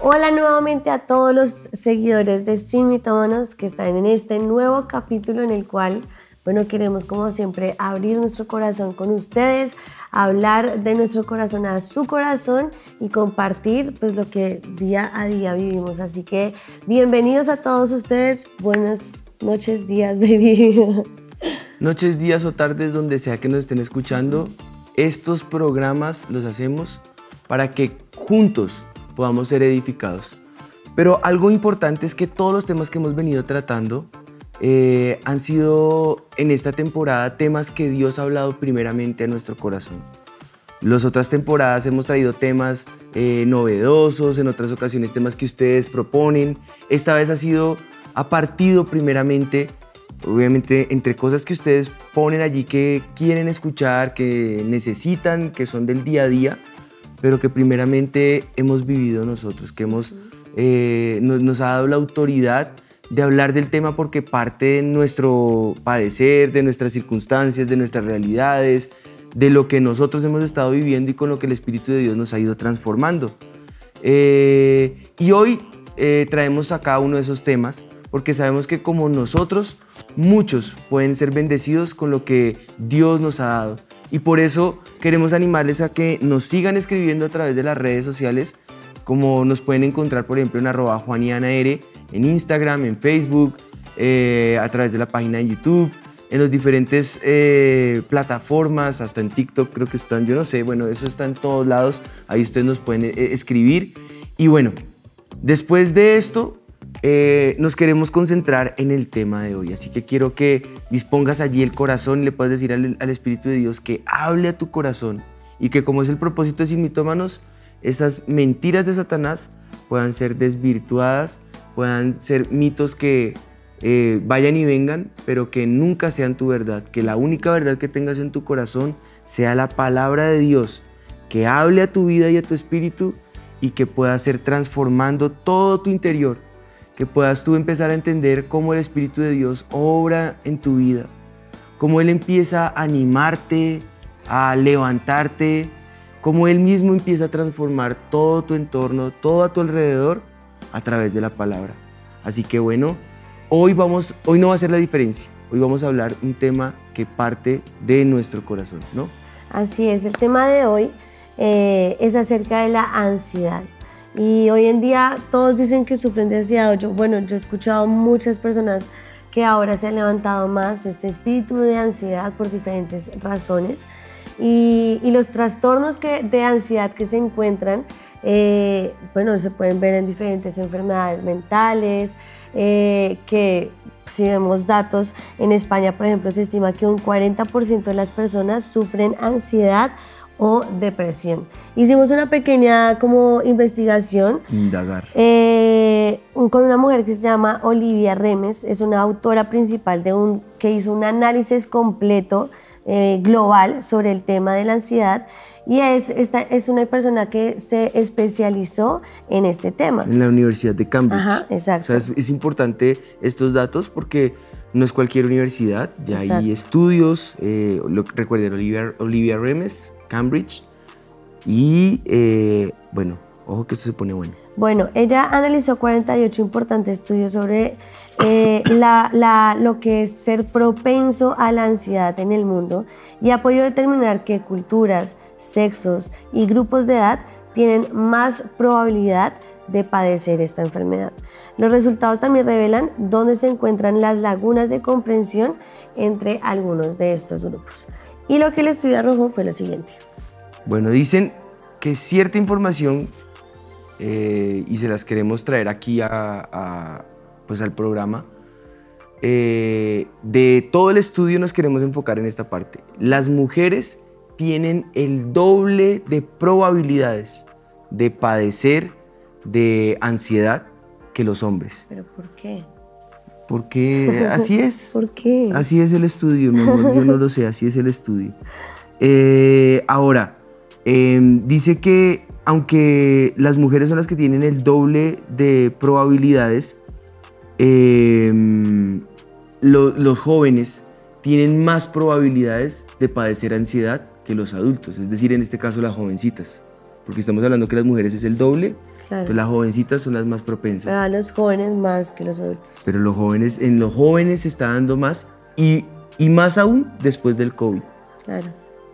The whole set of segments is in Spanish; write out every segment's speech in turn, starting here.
Hola nuevamente a todos los seguidores de Sin Mitómanos que están en este nuevo capítulo en el cual, bueno, queremos como siempre abrir nuestro corazón con ustedes, hablar de nuestro corazón a su corazón y compartir pues lo que día a día vivimos. Así que bienvenidos a todos ustedes, buenas noches, días, baby. Noches, días o tardes donde sea que nos estén escuchando, estos programas los hacemos para que juntos podamos ser edificados. Pero algo importante es que todos los temas que hemos venido tratando eh, han sido en esta temporada temas que Dios ha hablado primeramente a nuestro corazón. Las otras temporadas hemos traído temas eh, novedosos, en otras ocasiones temas que ustedes proponen. Esta vez ha sido, ha partido primeramente, obviamente, entre cosas que ustedes ponen allí que quieren escuchar, que necesitan, que son del día a día pero que primeramente hemos vivido nosotros, que hemos, eh, nos, ha dado la autoridad de hablar del tema porque parte de nuestro padecer, de nuestras circunstancias, de nuestras realidades, de lo que nosotros hemos estado viviendo y con lo que el Espíritu de Dios nos ha ido transformando. Eh, y hoy eh, traemos acá uno de esos temas porque sabemos que como nosotros, muchos pueden ser bendecidos con lo que Dios nos ha dado. Y por eso queremos animarles a que nos sigan escribiendo a través de las redes sociales, como nos pueden encontrar, por ejemplo, en arroba R, en Instagram, en Facebook, eh, a través de la página de YouTube, en las diferentes eh, plataformas, hasta en TikTok creo que están, yo no sé, bueno, eso está en todos lados, ahí ustedes nos pueden eh, escribir. Y bueno, después de esto, eh, nos queremos concentrar en el tema de hoy, así que quiero que dispongas allí el corazón y le puedas decir al, Espíritu de Dios que hable a tu corazón y que como es el propósito de Sin Mitómanos, esas mentiras de Satanás puedan ser desvirtuadas, puedan ser mitos que eh, vayan y vengan, pero que nunca sean tu verdad, que la única verdad que tengas en tu corazón sea la palabra de Dios, que hable a tu vida y a tu espíritu y que pueda ser transformando todo tu interior que puedas tú empezar a entender cómo el Espíritu de Dios obra en tu vida, cómo Él empieza a animarte, a levantarte, cómo Él mismo empieza a transformar todo tu entorno, todo a tu alrededor a través de la palabra. Así que bueno, hoy, vamos, hoy no va a ser la diferencia, hoy vamos a hablar un tema que parte de nuestro corazón, ¿no? Así es, el tema de hoy eh, es acerca de la ansiedad. Y hoy en día todos dicen que sufren de ansiedad. Yo, bueno, yo he escuchado muchas personas que ahora se han levantado más este espíritu de ansiedad por diferentes razones. Y, los trastornos de ansiedad que se encuentran, eh, bueno, se pueden ver en diferentes enfermedades mentales, eh, que si vemos datos, en España, por ejemplo, se estima que un 40% de las personas sufren ansiedad o depresión. Hicimos una pequeña como investigación. Indagar. Eh, con una mujer que se llama Olivia Remes, es una autora principal de un, que hizo un análisis completo eh, global sobre el tema de la ansiedad y es, esta, es una persona que se especializó en este tema. En la Universidad de Cambridge. Ajá, exacto. O sea, es, importante estos datos porque no es cualquier universidad, ya hay estudios, eh, lo, recuerden, Olivia, Olivia Remes, Cambridge. Y eh, bueno, ojo que esto se pone bueno. Bueno, ella analizó 48 importantes estudios sobre eh, la, lo que es ser propenso a la ansiedad en el mundo y ha podido determinar que culturas, sexos y grupos de edad tienen más probabilidad de padecer esta enfermedad. Los resultados también revelan dónde se encuentran las lagunas de comprensión entre algunos de estos grupos. Y lo que el estudio arrojó fue lo siguiente. Bueno, dicen que cierta información, eh, y se las queremos traer aquí a, pues al programa, eh, de todo el estudio nos queremos enfocar en esta parte. Las mujeres tienen el doble de probabilidades de padecer de ansiedad que los hombres. ¿Pero por qué? Porque así es. ¿Por qué? Así es el estudio, mi amor. Yo no lo sé, así es el estudio. Eh, ahora, em, dice que aunque las mujeres son las que tienen el doble de probabilidades, em, los jóvenes tienen más probabilidades de padecer ansiedad que los adultos, es decir, en este caso las jovencitas, porque estamos hablando que las mujeres es el doble, entonces las jovencitas son las más propensas. Pero a los jóvenes más que los adultos. Pero los jóvenes, en los jóvenes se está dando más y, y más aún después del COVID. Claro.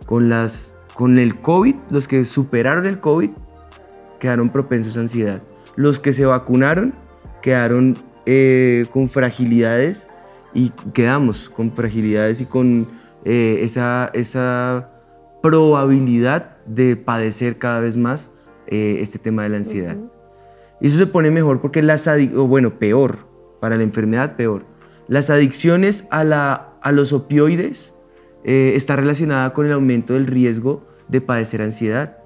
Con, las, con el COVID, los que superaron el COVID quedaron propensos a ansiedad. Los que se vacunaron quedaron eh, con fragilidades y quedamos con fragilidades y con eh, esa, esa probabilidad de padecer cada vez más eh, este tema de la ansiedad. Y eso se pone mejor porque las o bueno, peor, para la enfermedad peor. Las adicciones a, la, a los opioides eh, está relacionada con el aumento del riesgo de padecer ansiedad.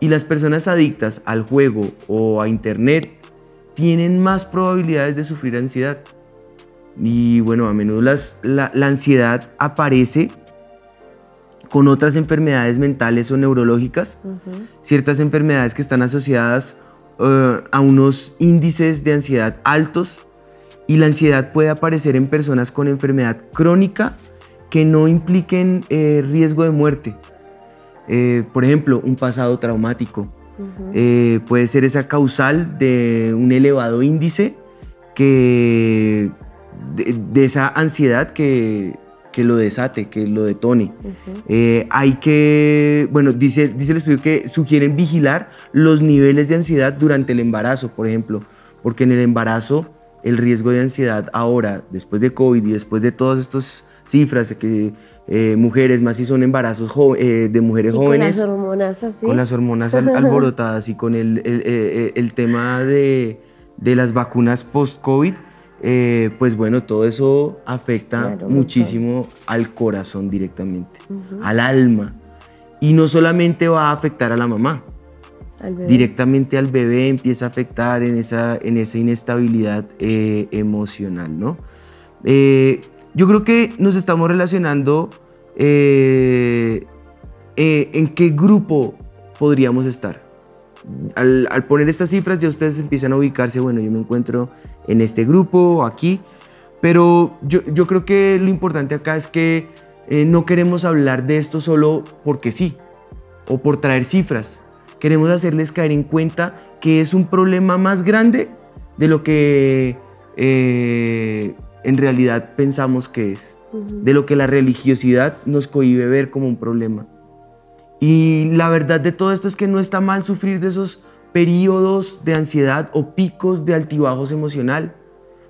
Y las personas adictas al juego o a internet tienen más probabilidades de sufrir ansiedad. Y bueno, a menudo la, ansiedad aparece con otras enfermedades mentales o neurológicas, ciertas enfermedades que están asociadas eh, a unos índices de ansiedad altos y la ansiedad puede aparecer en personas con enfermedad crónica que no impliquen eh, riesgo de muerte. Eh, por ejemplo, un pasado traumático. puede ser esa causal de un elevado índice que de, esa ansiedad que, que, lo desate, que lo detone. Eh, hay que, bueno, dice, dice el estudio que sugieren vigilar los niveles de ansiedad durante el embarazo, por ejemplo, porque en el embarazo el riesgo de ansiedad ahora, después de COVID y después de todas estas cifras que eh, mujeres, más si son embarazos eh, de mujeres jóvenes. Con las hormonas así. Con las hormonas alborotadas y con el, el, el tema de, de, las vacunas post-COVID, eh, pues bueno, todo eso afecta muchísimo al corazón directamente, al alma. Y no solamente va a afectar a la mamá, directamente al bebé empieza a afectar en esa, en esa inestabilidad eh, emocional, ¿no? Eh, yo creo que nos estamos relacionando en qué grupo podríamos estar. Al, al, poner estas cifras ya ustedes empiezan a ubicarse, bueno, yo me encuentro en este grupo, aquí. Pero yo, yo creo que lo importante acá es que eh, no queremos hablar de esto solo porque sí, o por traer cifras. Queremos hacerles caer en cuenta que es un problema más grande de lo que eh, en realidad pensamos que es, de lo que la religiosidad nos cohibe ver como un problema. Y la verdad de todo esto es que no está mal sufrir de esos periodos de ansiedad o picos de altibajos emocional.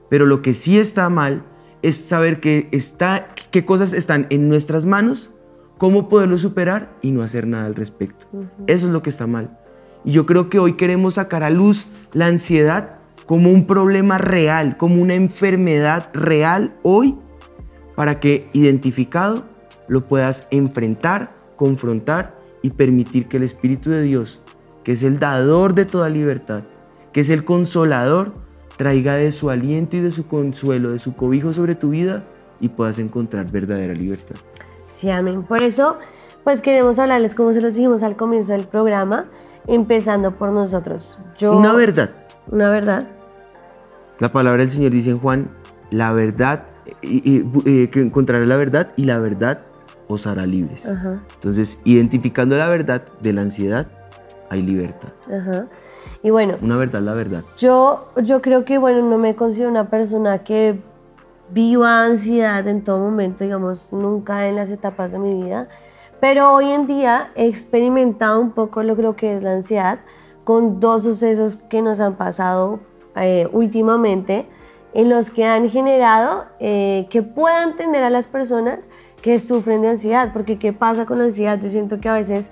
Pero lo que sí está mal es saber que está, qué cosas están en nuestras manos, cómo poderlo superar y no hacer nada al respecto. Eso es lo que está mal. Y yo creo que hoy queremos sacar a luz la ansiedad como un problema real, como una enfermedad real hoy, para que identificado lo puedas enfrentar, confrontar y permitir que el Espíritu de Dios que es el dador de toda libertad, que es el consolador, traiga de su aliento y de su consuelo, de su cobijo sobre tu vida y puedas encontrar verdadera libertad. Sí, amén. Por eso, pues queremos hablarles, como se los dijimos al comienzo del programa, empezando por nosotros. Yo, una verdad. Una verdad. La palabra del Señor dice en Juan, la verdad, eh, que encontrará la verdad y la verdad os hará libres. Entonces, identificando la verdad de la ansiedad, hay libertad. Ajá. Y bueno. Una verdad, la verdad. Yo, yo creo que, bueno, no me considero una persona que viva ansiedad en todo momento, digamos, nunca en las etapas de mi vida. Pero hoy en día he experimentado un poco lo creo que es la ansiedad con dos sucesos que nos han pasado eh, últimamente en los que han generado eh, que puedan tener a las personas que sufren de ansiedad. Porque ¿qué pasa con la ansiedad? Yo siento que a veces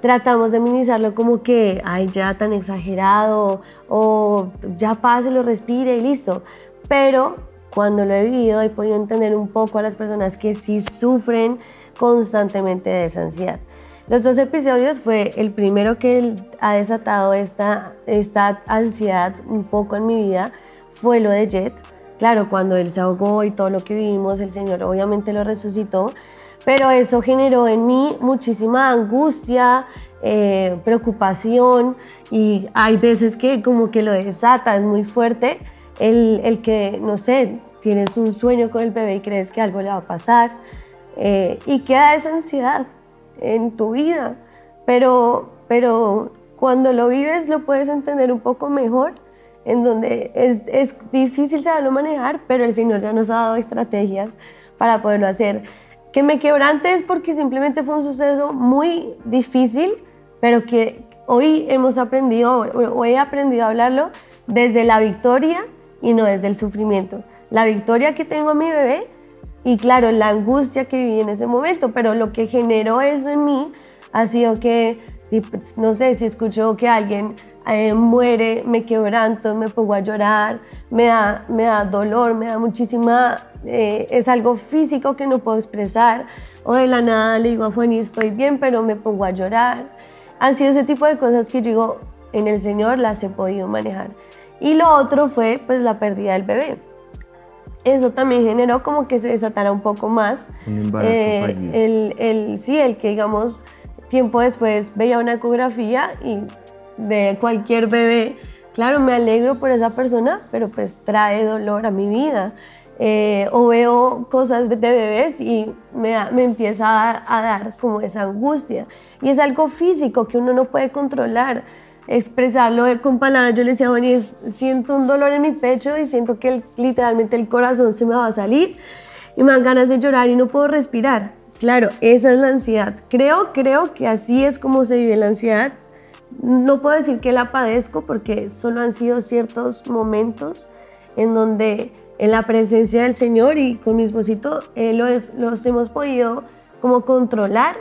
tratamos de minimizarlo como que, ay, ya tan exagerado, o ya pase, lo respire y listo. Pero cuando lo he vivido he podido entender un poco a las personas que sí sufren constantemente de esa ansiedad. Los dos episodios fue el primero que ha desatado esta, esta ansiedad un poco en mi vida, fue lo de Jet. Claro, cuando él se ahogó y todo lo que vivimos, el Señor obviamente lo resucitó, pero eso generó en mí muchísima angustia, eh, preocupación y hay veces que como que lo desata, es muy fuerte el, el, que, no sé, tienes un sueño con el bebé y crees que algo le va a pasar eh, y queda esa ansiedad en tu vida, pero, pero cuando lo vives lo puedes entender un poco mejor, en donde es, es difícil saberlo manejar, pero el Señor ya nos ha dado estrategias para poderlo hacer. Que me quebrante es porque simplemente fue un suceso muy difícil, pero que hoy hemos aprendido, o he aprendido a hablarlo desde la victoria y no desde el sufrimiento. La victoria que tengo a mi bebé y claro, la angustia que viví en ese momento, pero lo que generó eso en mí ha sido que, pues, no sé, si escucho que alguien eh, muere, me quebranto, me pongo a llorar, me da, me da dolor, me da muchísima, eh, es algo físico que no puedo expresar, o de la nada le digo a Juan y estoy bien, pero me pongo a llorar. Han sido ese tipo de cosas que yo digo, en el Señor las he podido manejar. Y lo otro fue pues la pérdida del bebé eso también generó como que se desatara un poco más. eh, el, el, sí, el que digamos tiempo después veía una ecografía y de cualquier bebé, claro, me alegro por esa persona, pero pues trae dolor a mi vida. Eh, o veo cosas de bebés y me, me empieza a, a dar como esa angustia. Y es algo físico que uno no puede controlar expresarlo con palabras. Yo le decía, bueno, siento un dolor en mi pecho y siento que literalmente el corazón se me va a salir y me dan ganas de llorar y no puedo respirar. Claro, esa es la ansiedad. Creo, creo que así es como se vive la ansiedad. No puedo decir que la padezco porque solo han sido ciertos momentos en donde en la presencia del Señor y con mi esposito eh, los, los hemos podido como controlar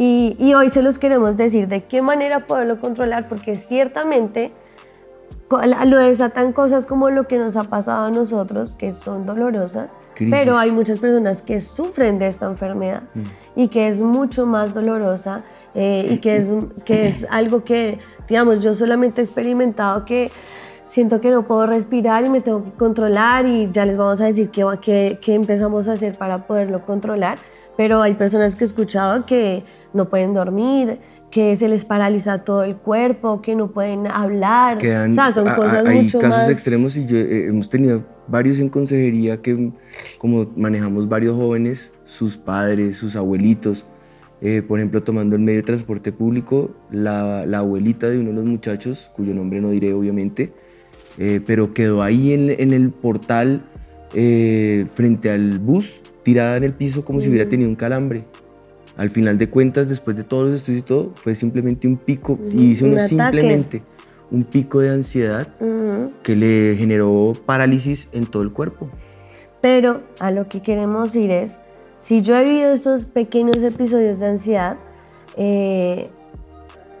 y, hoy se los queremos decir de qué manera poderlo controlar, porque ciertamente lo desatan cosas como lo que nos ha pasado a nosotros, que son dolorosas, pero hay muchas personas que sufren de esta enfermedad mm. y que es mucho más dolorosa eh, y que es, que es algo que, digamos, yo solamente he experimentado que siento que no puedo respirar y me tengo que controlar y ya les vamos a decir qué, qué, qué empezamos a hacer para poderlo controlar pero hay personas que he escuchado que no pueden dormir, que se les paraliza todo el cuerpo, que no pueden hablar. o sea, son cosas hay mucho casos extremos y yo, eh, hemos tenido varios en consejería que, como manejamos varios jóvenes, sus padres, sus abuelitos, eh, por ejemplo, tomando el medio de transporte público, la, la, abuelita de uno de los muchachos, cuyo nombre no diré obviamente, eh, pero quedó ahí en, en el portal frente al bus tirada en el piso como si hubiera mm. tenido un calambre. Al final de cuentas, después de todos los estudios y todo, fue simplemente un pico, y dice uno simplemente, un pico de ansiedad que le generó parálisis en todo el cuerpo. Pero a lo que queremos ir es, si yo he vivido estos pequeños episodios de ansiedad, eh,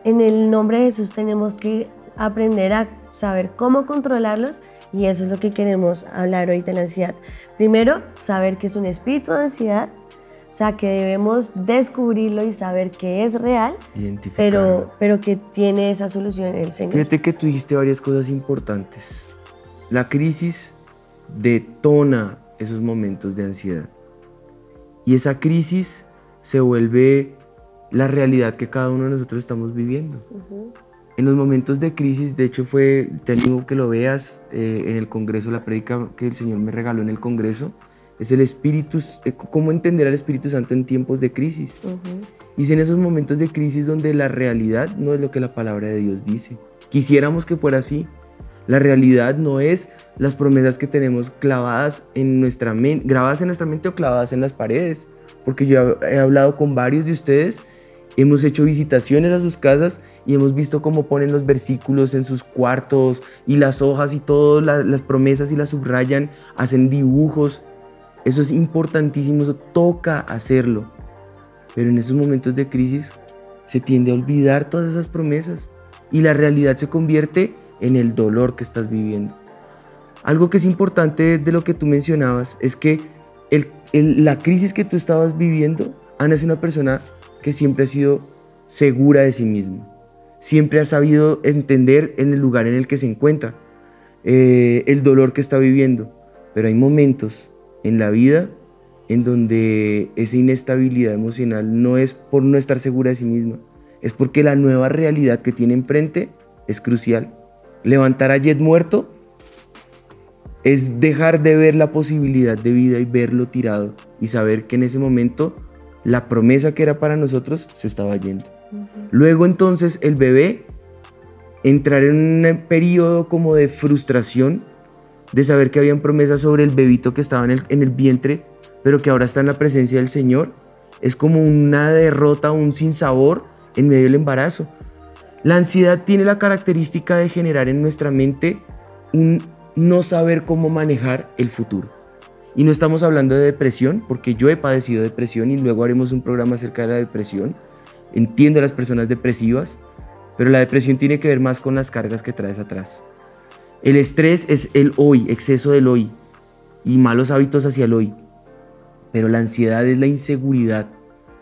en el nombre de Jesús tenemos que aprender a saber cómo controlarlos y eso es lo que queremos hablar hoy de la ansiedad. Primero, saber que es un espíritu de ansiedad, o sea, que debemos descubrirlo y saber que es real, pero, pero que tiene esa solución el Señor. Fíjate que tú dijiste varias cosas importantes. La crisis detona esos momentos de ansiedad. Y esa crisis se vuelve la realidad que cada uno de nosotros estamos viviendo en los momentos de crisis, de hecho fue, te digo que lo veas eh, en el Congreso, la prédica que el Señor me regaló en el Congreso, es el Espíritu, eh, cómo entender al Espíritu Santo en tiempos de crisis. Y es en esos momentos de crisis donde la realidad no es lo que la palabra de Dios dice. Quisiéramos que fuera así. La realidad no es las promesas que tenemos clavadas en nuestra mente, grabadas en nuestra mente o clavadas en las paredes. Porque yo he hablado con varios de ustedes Hemos hecho visitaciones a sus casas y hemos visto cómo ponen los versículos en sus cuartos y las hojas y todas las promesas y las subrayan, hacen dibujos. Eso es importantísimo, eso toca hacerlo. Pero en esos momentos de crisis se tiende a olvidar todas esas promesas y la realidad se convierte en el dolor que estás viviendo. Algo que es importante de lo que tú mencionabas es que la crisis que tú estabas viviendo, Ana es una persona que siempre ha sido segura de sí misma. Siempre ha sabido entender en el lugar en el que se encuentra, eh, el dolor que está viviendo. Pero hay momentos en la vida en donde esa inestabilidad emocional no es por no estar segura de sí misma, es porque la nueva realidad que tiene enfrente es crucial. Levantar a Jet muerto es dejar de ver la posibilidad de vida y verlo tirado y saber que en ese momento la promesa que era para nosotros se estaba yendo. Luego entonces el bebé entrar en un periodo como de frustración, de saber que habían promesas sobre el bebito que estaba en el, en el vientre, pero que ahora está en la presencia del Señor, es como una derrota, un sinsabor en medio del embarazo. La ansiedad tiene la característica de generar en nuestra mente un no saber cómo manejar el futuro. Y no estamos hablando de depresión, porque yo he padecido depresión y luego haremos un programa acerca de la depresión. Entiendo a las personas depresivas, pero la depresión tiene que ver más con las cargas que traes atrás. El estrés es el hoy, exceso del hoy y malos hábitos hacia el hoy. Pero la ansiedad es la inseguridad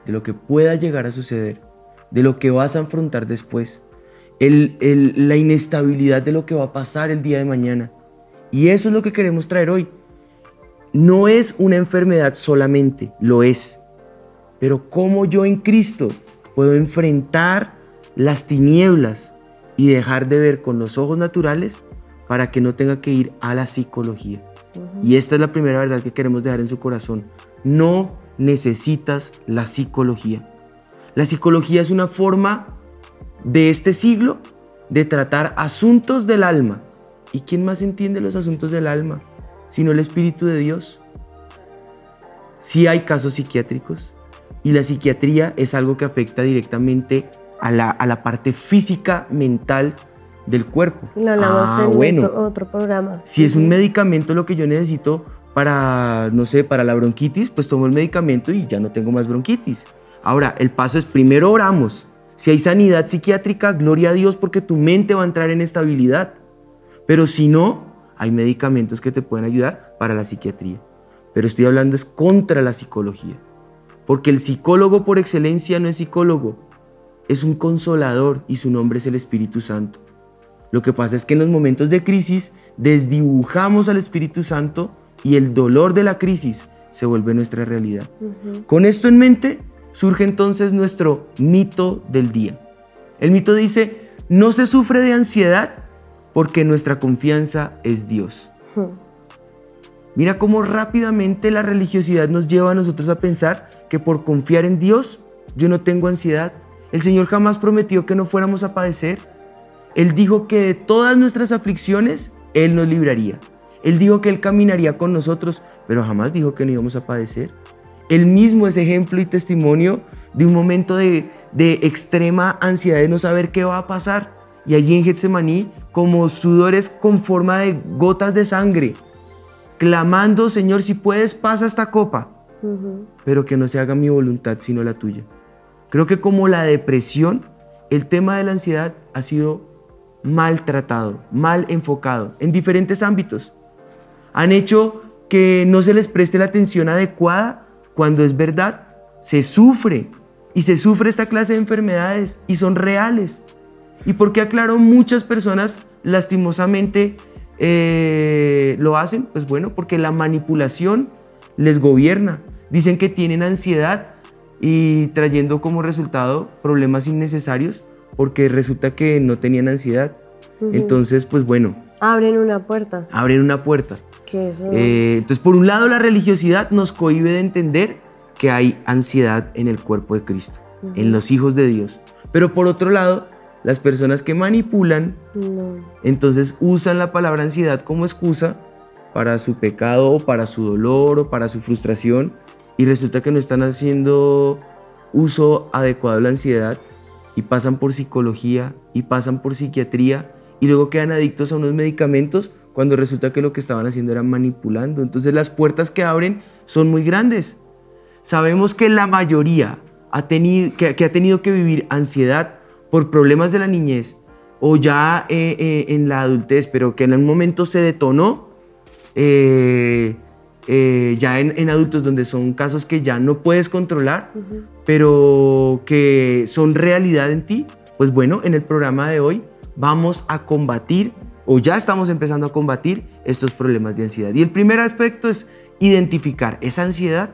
de lo que pueda llegar a suceder, de lo que vas a afrontar después, la inestabilidad de lo que va a pasar el día de mañana. Y eso es lo que queremos traer hoy. No es una enfermedad solamente, lo es. Pero cómo yo en Cristo puedo enfrentar las tinieblas y dejar de ver con los ojos naturales para que no tenga que ir a la psicología. Y esta es la primera verdad que queremos dejar en su corazón. No necesitas la psicología. La psicología es una forma de este siglo de tratar asuntos del alma. ¿Y quién más entiende los asuntos del alma sino el Espíritu de Dios? Sí hay casos psiquiátricos y la psiquiatría es algo que afecta directamente a la, a la parte física, mental del cuerpo. Lo hablamos Ah, en bueno. otro, otro programa. Si es un medicamento lo que yo necesito para, no sé, para la bronquitis, pues tomo el medicamento y ya no tengo más bronquitis. Ahora, el paso es primero oramos. Si hay sanidad psiquiátrica, gloria a Dios porque tu mente va a entrar en estabilidad. Pero si no, hay medicamentos que te pueden ayudar para la psiquiatría. Pero estoy hablando es contra la psicología. Porque el psicólogo por excelencia no es psicólogo, es un consolador y su nombre es el Espíritu Santo. Lo que pasa es que en los momentos de crisis desdibujamos al Espíritu Santo y el dolor de la crisis se vuelve nuestra realidad. Con esto en mente surge entonces nuestro mito del día. El mito dice, no se sufre de ansiedad porque nuestra confianza es Dios. Mira cómo rápidamente la religiosidad nos lleva a nosotros a pensar que por confiar en Dios yo no tengo ansiedad. El Señor jamás prometió que no fuéramos a padecer. Él dijo que de todas nuestras aflicciones Él nos libraría. Él dijo que Él caminaría con nosotros, pero jamás dijo que no íbamos a padecer. Él mismo es ejemplo y testimonio de un momento de, de extrema ansiedad de no saber qué va a pasar. Y allí en Getsemaní, como sudores con forma de gotas de sangre, clamando, Señor, si puedes, pasa esta copa, pero que no se haga mi voluntad, sino la tuya. Creo que como la depresión, el tema de la ansiedad ha sido maltratado, mal enfocado en diferentes ámbitos. Han hecho que no se les preste la atención adecuada cuando es verdad, se sufre y se sufre esta clase de enfermedades y son reales. ¿Y por qué aclaro muchas personas lastimosamente eh, lo hacen? Pues bueno, porque la manipulación les gobierna. Dicen que tienen ansiedad y trayendo como resultado problemas innecesarios porque resulta que no tenían ansiedad. Entonces, pues bueno, Abren una puerta. abren una puerta. Que eso. Eh, entonces, por un lado, la religiosidad nos cohíbe de entender que hay ansiedad en el cuerpo de Cristo, en los hijos de Dios. Pero por otro lado, las personas que manipulan, no. entonces usan la palabra ansiedad como excusa para su pecado o para su dolor o para su frustración y resulta que no están haciendo uso adecuado de la ansiedad y pasan por psicología y pasan por psiquiatría y luego quedan adictos a unos medicamentos cuando resulta que lo que estaban haciendo era manipulando. Entonces las puertas que abren son muy grandes. Sabemos que la mayoría ha tenido, que, que ha tenido que vivir ansiedad por problemas de la niñez o ya eh, eh, en la adultez, pero que en algún momento se detonó, eh, ya en, adultos, donde son casos que ya no puedes controlar, pero que son realidad en ti, pues bueno, en el programa de hoy vamos a combatir o ya estamos empezando a combatir estos problemas de ansiedad. Y el primer aspecto es identificar esa ansiedad.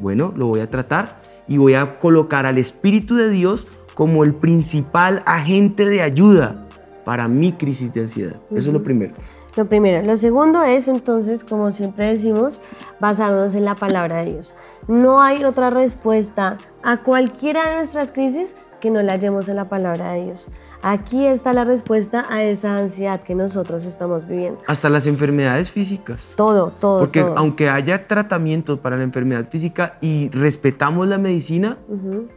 Bueno, lo voy a tratar y voy a colocar al Espíritu de Dios como el principal agente de ayuda para mi crisis de ansiedad. Eso es lo primero. Lo primero. Lo segundo es entonces, como siempre decimos, basarnos en la palabra de Dios. No hay otra respuesta a cualquiera de nuestras crisis que no la hallemos en la palabra de Dios. Aquí está la respuesta a esa ansiedad que nosotros estamos viviendo. Hasta las enfermedades físicas. Todo, todo. Porque aunque haya tratamiento para la enfermedad física y respetamos la medicina,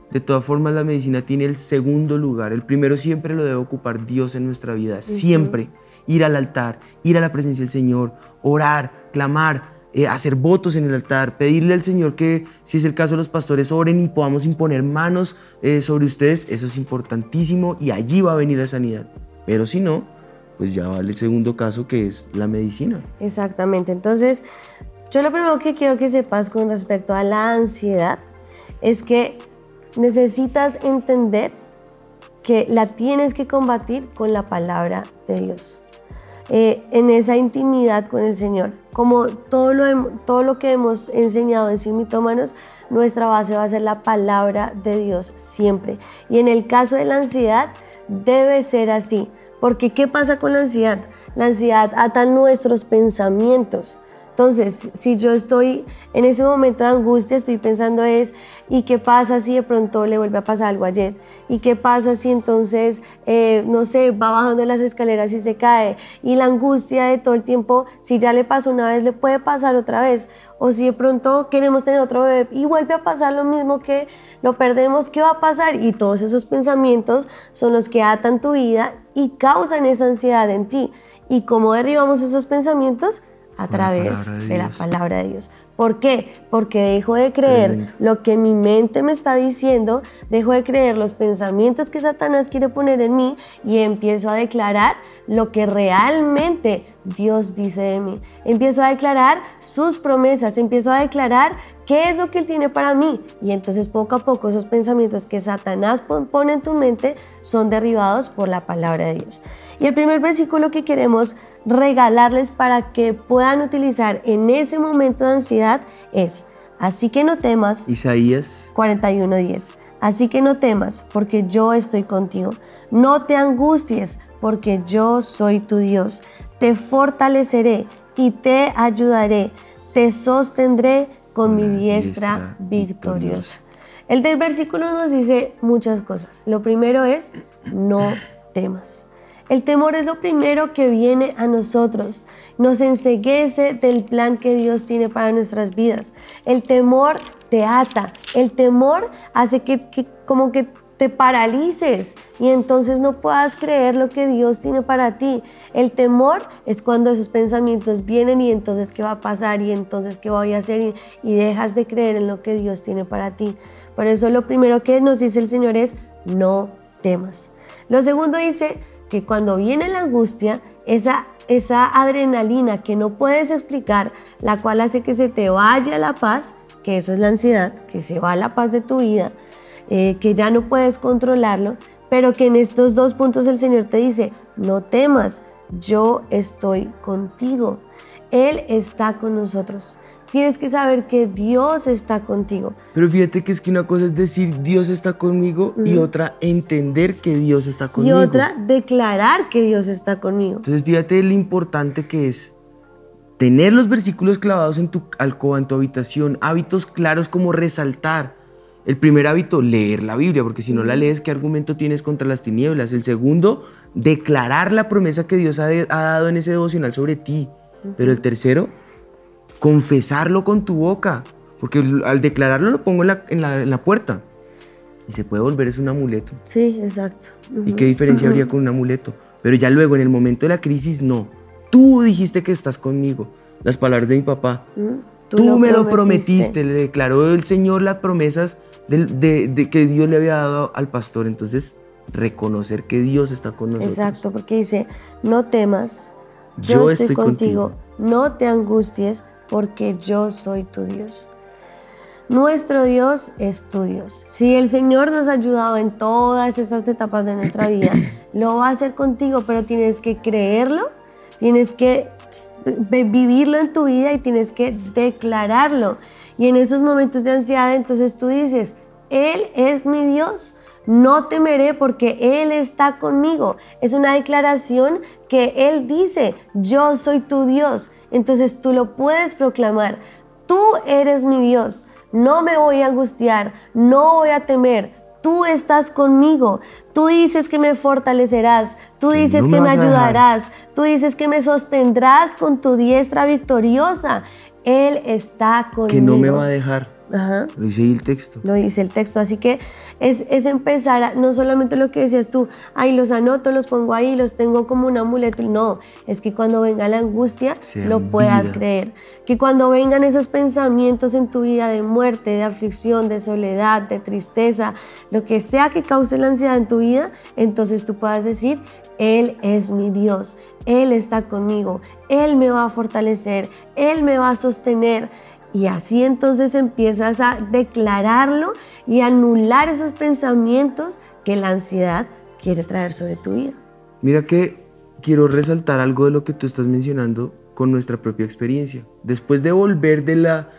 de todas formas la medicina tiene el segundo lugar. El primero siempre lo debe ocupar Dios en nuestra vida. Siempre. Ir al altar, ir a la presencia del Señor, orar, clamar, eh, hacer votos en el altar, pedirle al Señor que, si es el caso, los pastores oren y podamos imponer manos eh, sobre ustedes, eso es importantísimo y allí va a venir la sanidad. Pero si no, pues ya vale el segundo caso que es la medicina. Exactamente, entonces yo lo primero que quiero que sepas con respecto a la ansiedad es que necesitas entender que la tienes que combatir con la palabra de Dios. Eh, en esa intimidad con el Señor. Como todo lo, todo lo que hemos enseñado en Sin Mitómanos, nuestra base va a ser la palabra de Dios siempre. Y en el caso de la ansiedad, debe ser así. Porque ¿qué pasa con la ansiedad? La ansiedad ata nuestros pensamientos. Entonces, si yo estoy en ese momento de angustia, estoy pensando es, ¿y qué pasa si de pronto le vuelve a pasar algo a Jet? ¿Y qué pasa si entonces, eh, no sé, va bajando las escaleras y se cae? Y la angustia de todo el tiempo, si ya le pasó una vez, le puede pasar otra vez. O si de pronto queremos tener otro bebé y vuelve a pasar lo mismo que lo perdemos, ¿qué va a pasar? Y todos esos pensamientos son los que atan tu vida y causan esa ansiedad en ti. ¿Y cómo derribamos esos pensamientos? A través de, la palabra de Dios. ¿Por qué? Porque dejo de creer lo que mi mente me está diciendo, dejo de creer los pensamientos que Satanás quiere poner en mí y empiezo a declarar lo que realmente Dios dice de mí. Empiezo a declarar sus promesas, empiezo a declarar qué es lo que Él tiene para mí. Y entonces poco a poco esos pensamientos que Satanás pone en tu mente son derribados por la palabra de Dios. Y el primer versículo que queremos regalarles para que puedan utilizar en ese momento de ansiedad es, así que no temas. Isaías 41:10. Así que no temas, porque yo estoy contigo. No te angusties, porque yo soy tu Dios. Te fortaleceré y te ayudaré. Te sostendré con mi diestra, victoriosa. El del versículo nos dice muchas cosas. Lo primero es, no temas. El temor es lo primero que viene a nosotros. Nos enseguece del plan que Dios tiene para nuestras vidas. El temor te ata. El temor hace que, como que te paralices y entonces no puedas creer lo que Dios tiene para ti. El temor es cuando esos pensamientos vienen y entonces qué va a pasar y entonces qué voy a hacer y, y dejas de creer en lo que Dios tiene para ti. Por eso lo primero que nos dice el Señor es no temas. Lo segundo dice que cuando viene la angustia, esa, esa adrenalina que no puedes explicar, la cual hace que se te vaya la paz, que eso es la ansiedad, que se va la paz de tu vida, eh, que ya no puedes controlarlo, pero que en estos dos puntos el Señor te dice, no temas, yo estoy contigo. Él está con nosotros. Tienes que saber que Dios está contigo. Pero fíjate que es que una cosa es decir Dios está conmigo y otra entender que Dios está conmigo. Y otra declarar que Dios está conmigo. Entonces fíjate lo importante que es tener los versículos clavados en tu alcoba, en tu habitación, hábitos claros como resaltar, el primer hábito, leer la Biblia, porque si no la lees, ¿qué argumento tienes contra las tinieblas? El segundo, declarar la promesa que Dios ha, dado en ese devocional sobre ti. Pero el tercero, confesarlo con tu boca, porque al declararlo lo pongo en la, puerta. Y se puede volver es un amuleto. Sí, exacto. ¿Y qué diferencia habría con un amuleto? Pero ya luego, en el momento de la crisis, no. Tú dijiste que estás conmigo. Las palabras de mi papá. Tú, me lo prometiste. Le declaró el Señor las promesas de, que Dios le había dado al pastor. Entonces, reconocer que Dios está con nosotros. Exacto, porque dice, no temas, yo, estoy, contigo. no te angusties, porque yo soy tu Dios. Nuestro Dios es tu Dios. Si el Señor nos ha ayudado en todas estas etapas de nuestra vida, lo va a hacer contigo, pero tienes que creerlo, tienes que vivirlo en tu vida y tienes que declararlo. Y en esos momentos de ansiedad, entonces tú dices, Él es mi Dios. No temeré porque Él está conmigo. Es una declaración que Él dice, yo soy tu Dios. Entonces tú lo puedes proclamar. Tú eres mi Dios no me voy a angustiar, no voy a temer. Tú estás conmigo, tú dices que me fortalecerás, tú dices que me ayudarás, tú dices que me sostendrás con tu diestra victoriosa. Él está conmigo. Que no me va a dejar. Lo dice ahí el texto. Lo dice el texto. Así que es, empezar, a, no solamente lo que decías tú, ahí los anoto, los pongo ahí, los tengo como un amuleto. No, es que cuando venga la angustia lo puedas creer. Que cuando vengan esos pensamientos en tu vida de muerte, de aflicción, de soledad, de tristeza, lo que sea que cause la ansiedad en tu vida, entonces tú puedas decir, Él es mi Dios, Él está conmigo, Él me va a fortalecer, Él me va a sostener. Y así entonces empiezas a declararlo y anular esos pensamientos que la ansiedad quiere traer sobre tu vida. Mira que quiero resaltar algo de lo que tú estás mencionando con nuestra propia experiencia. Después de volver de la,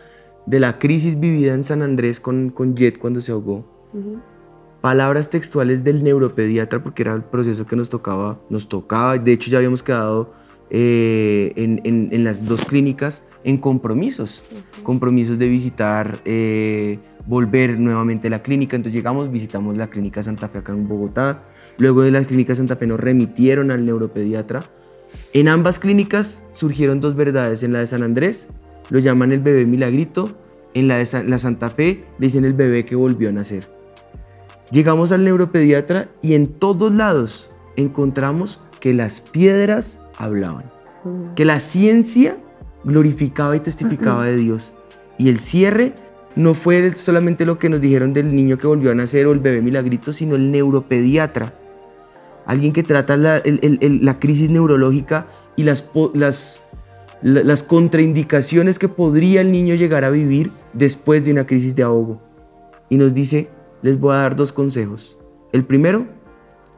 de la crisis vivida en San Andrés con, con Jet cuando se ahogó, palabras textuales del neuropediatra, porque era el proceso que nos tocaba, nos tocaba, de hecho ya habíamos quedado eh, en, en, en las dos clínicas en compromisos, compromisos de visitar, eh, volver nuevamente a la clínica. Entonces llegamos, visitamos la clínica Santa Fe acá en Bogotá. Luego de la clínica Santa Fe nos remitieron al neuropediatra. En ambas clínicas surgieron dos verdades. En la de San Andrés lo llaman el bebé milagrito. En la de la Santa Fe le dicen el bebé que volvió a nacer. Llegamos al neuropediatra y en todos lados encontramos que las piedras hablaban. Que la ciencia glorificaba y testificaba de Dios. Y el cierre no fue solamente lo que nos dijeron del niño que volvió a nacer o el bebé milagrito, sino el neuropediatra. Alguien que trata la, crisis neurológica y las, las, las contraindicaciones que podría el niño llegar a vivir después de una crisis de ahogo. Y nos dice, les voy a dar dos consejos. El primero,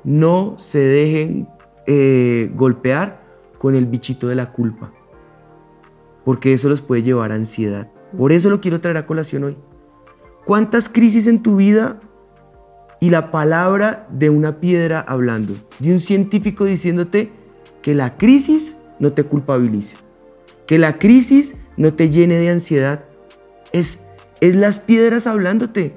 no se dejen eh, golpear con el bichito de la culpa porque eso los puede llevar a ansiedad. Por eso lo quiero traer a colación hoy. ¿Cuántas crisis en tu vida y la palabra de una piedra hablando, de un científico diciéndote que la crisis no te culpabilice, que la crisis no te llene de ansiedad? Es, es las piedras hablándote.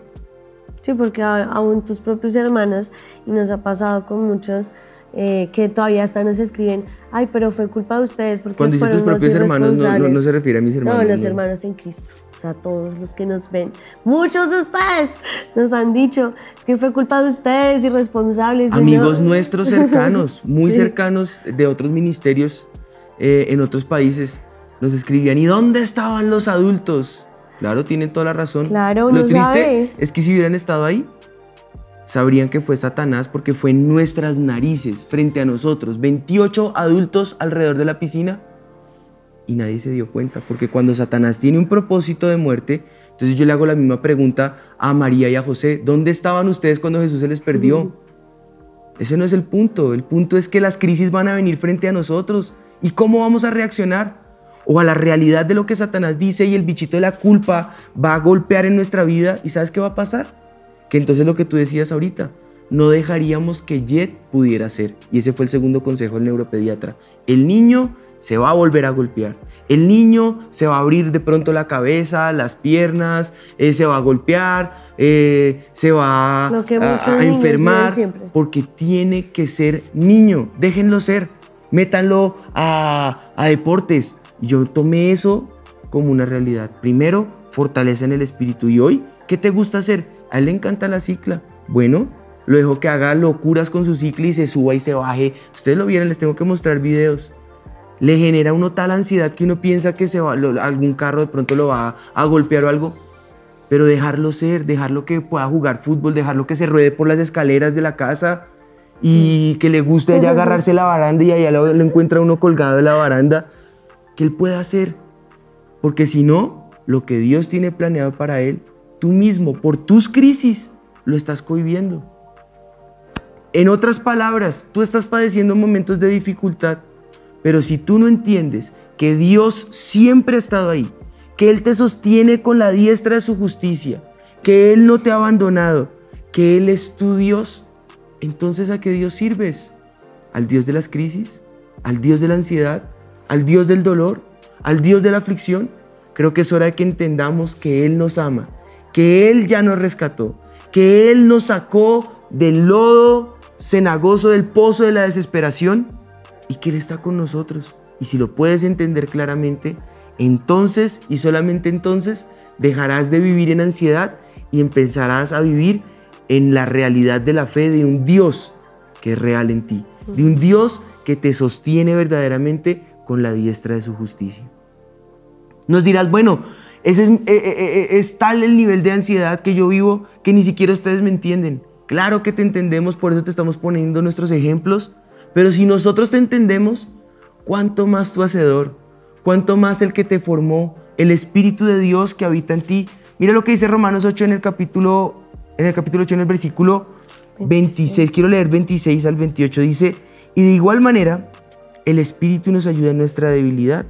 Sí, porque aún tus propios hermanos, y nos ha pasado con muchos, eh, que todavía hasta nos escriben, ay, pero fue culpa de ustedes porque Cuando fueron tus propios hermanos, no, se refiere a mis hermanos. No, los hermanos en Cristo, o sea, todos los que nos ven. Muchos de ustedes nos han dicho, es que fue culpa de ustedes, irresponsables. Amigos nuestros cercanos, muy cercanos de otros ministerios eh, en otros países, nos escribían, ¿y dónde estaban los adultos? Claro, tienen toda la razón. Claro, Lo triste es que si hubieran estado ahí, sabrían que fue Satanás porque fue en nuestras narices, frente a nosotros, 28 adultos alrededor de la piscina y nadie se dio cuenta, porque cuando Satanás tiene un propósito de muerte, entonces yo le hago la misma pregunta a María y a José, ¿dónde estaban ustedes cuando Jesús se les perdió? Ese no es el punto, el punto es que las crisis van a venir frente a nosotros. Y cómo vamos a reaccionar o a la realidad de lo que Satanás dice y el bichito de la culpa va a golpear en nuestra vida y ¿sabes qué va a pasar? Que entonces lo que tú decías ahorita, no dejaríamos que Jet pudiera ser. Y ese fue el segundo consejo del neuropediatra. El niño se va a volver a golpear. El niño se va a abrir de pronto la cabeza, las piernas, eh, se va a golpear, eh, se va a, enfermar, porque tiene que ser niño. Déjenlo ser, métanlo a, a deportes. Yo tomé eso como una realidad. Primero, fortaleza en el espíritu. Y hoy, ¿qué te gusta hacer? A él le encanta la cicla. Bueno, lo dejo que haga locuras con su cicla y se suba y se baje. Ustedes lo vieron, les tengo que mostrar videos. Le genera uno tal ansiedad que uno piensa que se va, algún carro de pronto lo va a, golpear o algo. Pero dejarlo ser, dejarlo que pueda jugar fútbol, dejarlo que se ruede por las escaleras de la casa y que le guste allá agarrarse la baranda y allá lo, lo encuentra uno colgado en la baranda. Que él pueda hacer porque si no, lo que Dios tiene planeado para él, tú mismo, por tus crisis, lo estás cohibiendo. En otras palabras, tú estás padeciendo momentos de dificultad, pero si tú no entiendes que Dios siempre ha estado ahí, que Él te sostiene con la diestra de su justicia, que Él no te ha abandonado, que Él es tu Dios, entonces ¿a qué Dios sirves? ¿Al Dios de las crisis? ¿Al Dios de la ansiedad? ¿Al Dios del dolor? ¿Al Dios de la aflicción? Creo que es hora de que entendamos que Él nos ama, que Él ya nos rescató, que Él nos sacó del lodo cenagoso, del pozo de la desesperación y que Él está con nosotros. Y si lo puedes entender claramente, entonces y solamente entonces dejarás de vivir en ansiedad y empezarás a vivir en la realidad de la fe de un Dios que es real en ti, de un Dios que te sostiene verdaderamente con la diestra de su justicia. Nos dirás, bueno, eh, eh, eh, es, tal el nivel de ansiedad que yo vivo que ni siquiera ustedes me entienden. Claro que te entendemos, por eso te estamos poniendo nuestros ejemplos, pero si nosotros te entendemos, ¿cuánto más tu Hacedor? ¿Cuánto más el que te formó, el Espíritu de Dios que habita en ti? Mira lo que dice Romanos 8 en el capítulo, en el capítulo 8, en el versículo 26. Quiero leer 26 al 28. Dice, y de igual manera, el Espíritu nos ayuda en nuestra debilidad.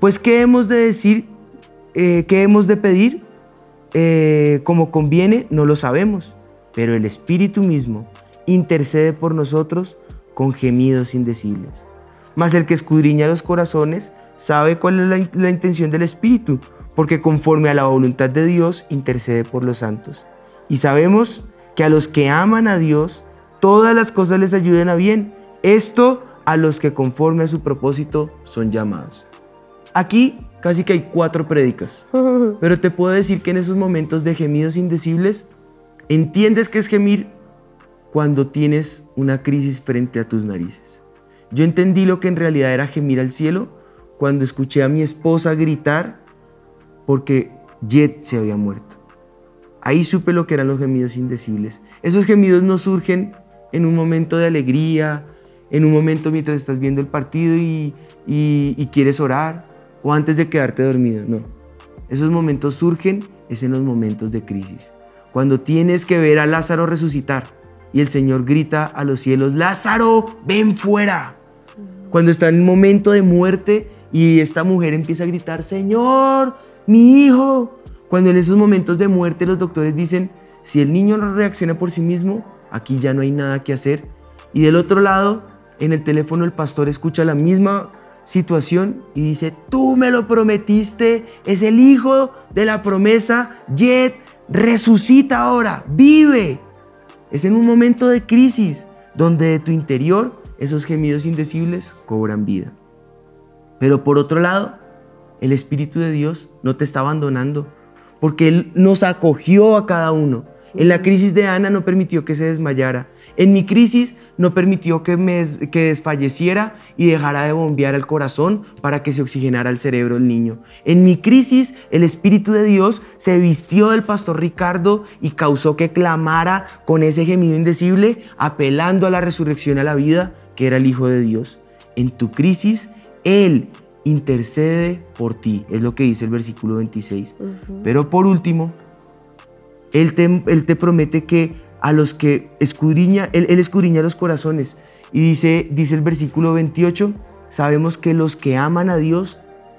Pues, ¿qué hemos de decir? Eh, ¿Qué hemos de pedir? Eh, como conviene, no lo sabemos. Pero el Espíritu mismo intercede por nosotros con gemidos indecibles. Mas el que escudriña los corazones sabe cuál es la, la intención del Espíritu, porque conforme a la voluntad de Dios intercede por los santos. Y sabemos que a los que aman a Dios, todas las cosas les ayuden a bien. Esto a los que conforme a su propósito son llamados. Aquí casi que hay cuatro prédicas, pero te puedo decir que en esos momentos de gemidos indecibles, entiendes que es gemir cuando tienes una crisis frente a tus narices. Yo entendí lo que en realidad era gemir al cielo cuando escuché a mi esposa gritar porque Jet se había muerto. Ahí supe lo que eran los gemidos indecibles. Esos gemidos no surgen en un momento de alegría, en un momento mientras estás viendo el partido y, quieres orar, o antes de quedarte dormido, no. Esos momentos surgen es en los momentos de crisis. Cuando tienes que ver a Lázaro resucitar y el Señor grita a los cielos, Lázaro, ven fuera. Cuando está en un momento de muerte y esta mujer empieza a gritar, Señor, mi hijo. Cuando en esos momentos de muerte los doctores dicen, si el niño no reacciona por sí mismo, aquí ya no hay nada que hacer. Y del otro lado, en el teléfono el pastor escucha la misma situación y dice, tú me lo prometiste, es el hijo de la promesa, Jet, resucita ahora, vive. Es en un momento de crisis donde de tu interior esos gemidos indecibles cobran vida. Pero por otro lado, el Espíritu de Dios no te está abandonando, porque Él nos acogió a cada uno. En la crisis de Ana no permitió que se desmayara. En mi crisis no permitió que, me, que desfalleciera y dejara de bombear el corazón para que se oxigenara el cerebro del niño. En mi crisis el Espíritu de Dios se vistió del pastor Ricardo y causó que clamara con ese gemido indecible, apelando a la resurrección a la vida, que era el Hijo de Dios. En tu crisis, Él intercede por ti, es lo que dice el versículo 26. Pero por último, él te, él te, promete que a los que escudriña, él, escudriña los corazones. Y dice, dice el versículo 28, sabemos que los que aman a Dios,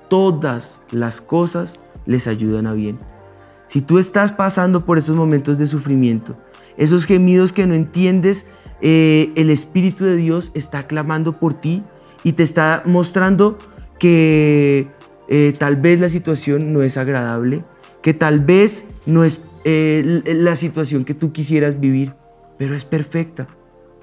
todas las cosas les ayudan a bien. Si tú estás pasando por esos momentos de sufrimiento, esos gemidos que no entiendes, eh, el Espíritu de Dios está clamando por ti y te está mostrando que eh, tal vez la situación no es agradable, que tal vez no es la situación que tú quisieras vivir, pero es perfecta.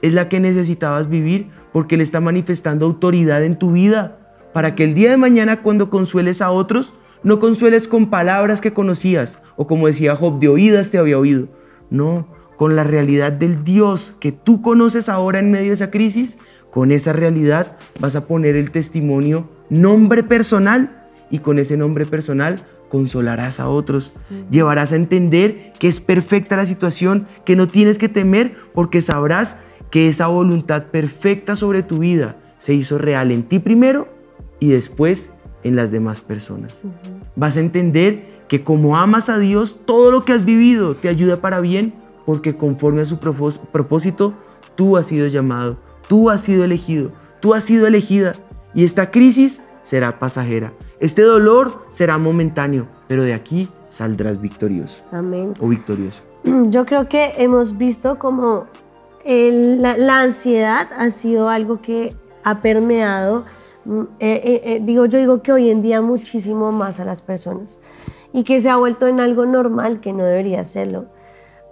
Es la que necesitabas vivir porque Él está manifestando autoridad en tu vida para que el día de mañana cuando consueles a otros, no consueles con palabras que conocías o como decía Job, de oídas te había oído. No, con la realidad del Dios que tú conoces ahora en medio de esa crisis, con esa realidad vas a poner el testimonio nombre personal y con ese nombre personal consolarás a otros, llevarás a entender que es perfecta la situación, que no tienes que temer porque sabrás que esa voluntad perfecta sobre tu vida se hizo real en ti primero y después en las demás personas. Vas a entender que como amas a Dios, todo lo que has vivido te ayuda para bien, porque conforme a su propósito, tú has sido llamado, tú has sido elegido, tú has sido elegida. Y esta crisis será pasajera. Este dolor será momentáneo, pero de aquí saldrás victorioso. Amén. O victorioso. Yo creo que hemos visto como la, ansiedad ha sido algo que ha permeado, mm, eh, eh, eh, digo, yo digo que hoy en día muchísimo más a las personas y que se ha vuelto en algo normal que no debería serlo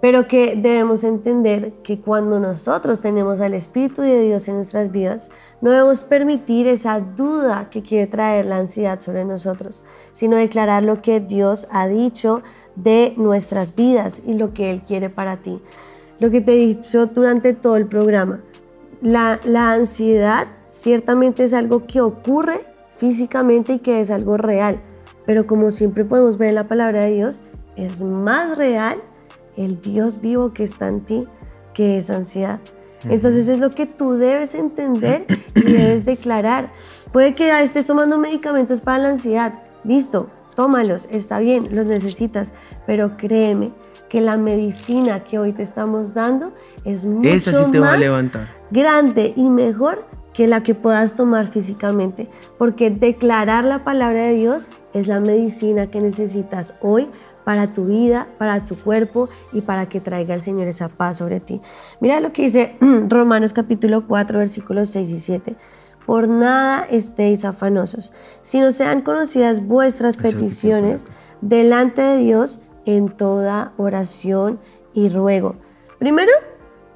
pero que debemos entender que cuando nosotros tenemos al Espíritu de Dios en nuestras vidas, no debemos permitir esa duda que quiere traer la ansiedad sobre nosotros, sino declarar lo que Dios ha dicho de nuestras vidas y lo que Él quiere para ti. Lo que te he dicho durante todo el programa, la, la ansiedad ciertamente es algo que ocurre físicamente y que es algo real, pero como siempre podemos ver en la palabra de Dios, es más real el Dios vivo que está en ti, que es ansiedad. Entonces es lo que tú debes entender y debes declarar. Puede que estés tomando medicamentos para la ansiedad. Listo, tómalos, está bien, los necesitas, pero créeme que la medicina que hoy te estamos dando es mucho más grande y mejor que la que puedas tomar físicamente, porque declarar la palabra de Dios es la medicina que necesitas hoy para tu vida, para tu cuerpo y para que traiga el Señor esa paz sobre ti. Mira lo que dice Romanos capítulo 4 versículos 6 y 7. Por nada estéis afanosos, sino sean conocidas vuestras peticiones delante de Dios en toda oración y ruego. Primero,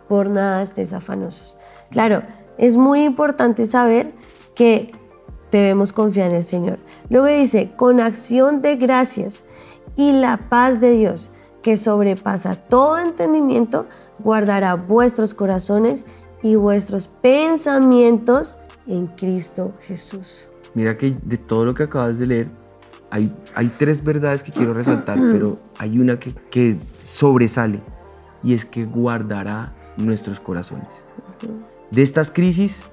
por nada estéis afanosos. Claro, es muy importante saber que debemos confiar en el Señor. Luego dice, con acción de gracias y la paz de Dios, que sobrepasa todo entendimiento, guardará vuestros corazones y vuestros pensamientos en Cristo Jesús. Mira que de todo lo que acabas de leer, hay, hay tres verdades que quiero resaltar, pero hay una que, que sobresale y es que guardará nuestros corazones. De estas crisis,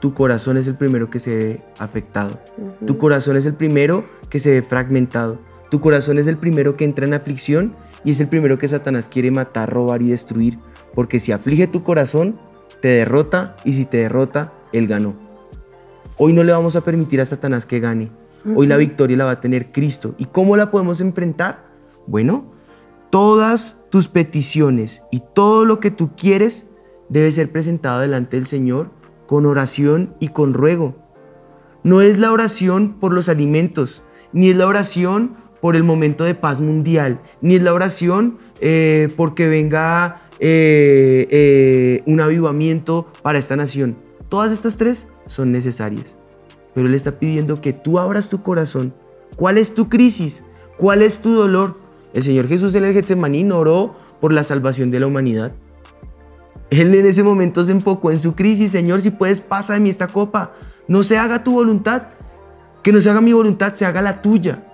tu corazón es el primero que se ve afectado. Tu corazón es el primero que se ve fragmentado. Tu corazón es el primero que entra en aflicción y es el primero que Satanás quiere matar, robar y destruir, porque si aflige tu corazón, te derrota y si te derrota, él ganó. Hoy no le vamos a permitir a Satanás que gane. Hoy la victoria la va a tener Cristo. ¿Y cómo la podemos enfrentar? Bueno, todas tus peticiones y todo lo que tú quieres debe ser presentado delante del Señor con oración y con ruego. No es la oración por los alimentos, ni es la oración por el momento de paz mundial, ni es la oración eh, porque venga eh, eh, un avivamiento para esta nación. Todas estas tres son necesarias. Pero Él está pidiendo que tú abras tu corazón. ¿Cuál es tu crisis? ¿Cuál es tu dolor? El Señor Jesús en el Getsemaní oró por la salvación de la humanidad. Él en ese momento se enfocó en su crisis. Señor, si puedes, pasa de mí esta copa. No se haga tu voluntad. Que no se haga mi voluntad, se haga la tuya.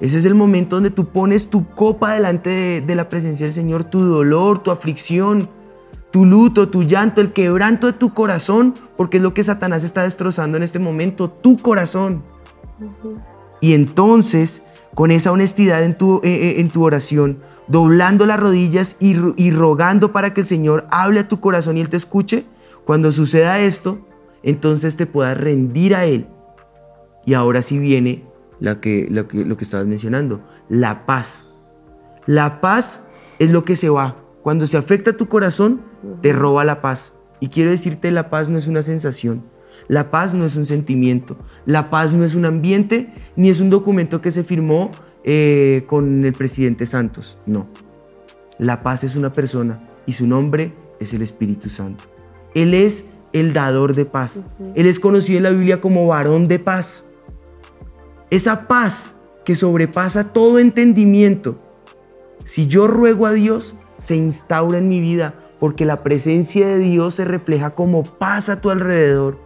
Ese es el momento donde tú pones tu copa delante de, la presencia del Señor, tu dolor, tu aflicción, tu luto, tu llanto, el quebranto de tu corazón, porque es lo que Satanás está destrozando en este momento, tu corazón. Y entonces, con esa honestidad en tu, eh, eh, en tu oración, doblando las rodillas y, y rogando para que el Señor hable a tu corazón y Él te escuche, cuando suceda esto, entonces te puedas rendir a Él. Y ahora sí viene lo, que, lo que estabas mencionando, la paz. La paz es lo que se va. Cuando se afecta tu corazón, te roba la paz. Y quiero decirte, la paz no es una sensación. La paz no es un sentimiento. La paz no es un ambiente, ni es un documento que se firmó eh, con el presidente Santos. No. La paz es una persona y su nombre es el Espíritu Santo. Él es el dador de paz. Él es conocido en la Biblia como varón de paz. Esa paz que sobrepasa todo entendimiento. Si yo ruego a Dios, se instaura en mi vida porque la presencia de Dios se refleja como paz a tu alrededor.